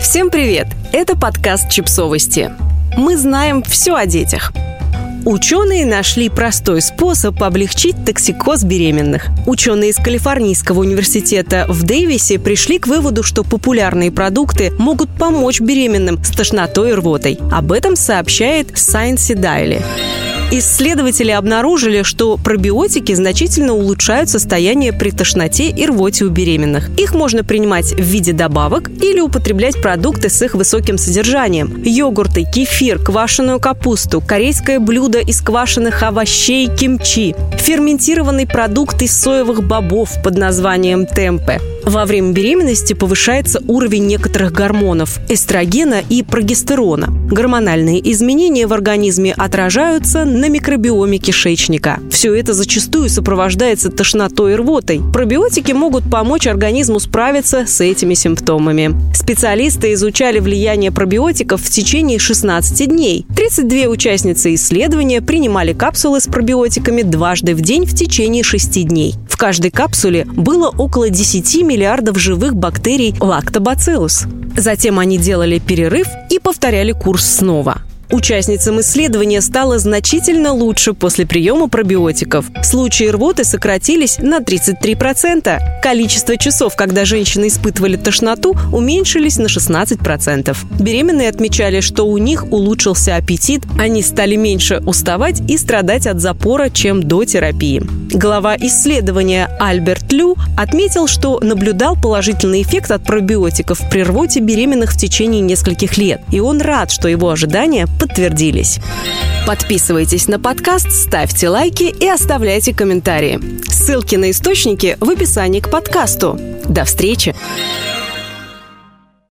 Всем привет! Это подкаст «Чипсовости». Мы знаем все о детях. Ученые нашли простой способ облегчить токсикоз беременных. Ученые из Калифорнийского университета в Дэвисе пришли к выводу, что популярные продукты могут помочь беременным с тошнотой и рвотой. Об этом сообщает Science Daily. Исследователи обнаружили, что пробиотики значительно улучшают состояние при тошноте и рвоте у беременных. Их можно принимать в виде добавок или употреблять продукты с их высоким содержанием. Йогурты, кефир, квашеную капусту, корейское блюдо из квашеных овощей кимчи, ферментированный продукт из соевых бобов под названием темпе – во время беременности повышается уровень некоторых гормонов – эстрогена и прогестерона. Гормональные изменения в организме отражаются на микробиоме кишечника. Все это зачастую сопровождается тошнотой и рвотой. Пробиотики могут помочь организму справиться с этими симптомами. Специалисты изучали влияние пробиотиков в течение 16 дней. 32 участницы исследования принимали капсулы с пробиотиками дважды в день в течение 6 дней. В каждой капсуле было около 10 миллионов миллиардов живых бактерий лактобациллус. Затем они делали перерыв и повторяли курс снова. Участницам исследования стало значительно лучше после приема пробиотиков. Случаи рвоты сократились на 33%. Количество часов, когда женщины испытывали тошноту, уменьшились на 16%. Беременные отмечали, что у них улучшился аппетит, они стали меньше уставать и страдать от запора, чем до терапии. Глава исследования Альберт Лю отметил, что наблюдал положительный эффект от пробиотиков при рвоте беременных в течение нескольких лет, и он рад, что его ожидания подтвердились. Подписывайтесь на подкаст, ставьте лайки и оставляйте комментарии. Ссылки на источники в описании к подкасту. До встречи!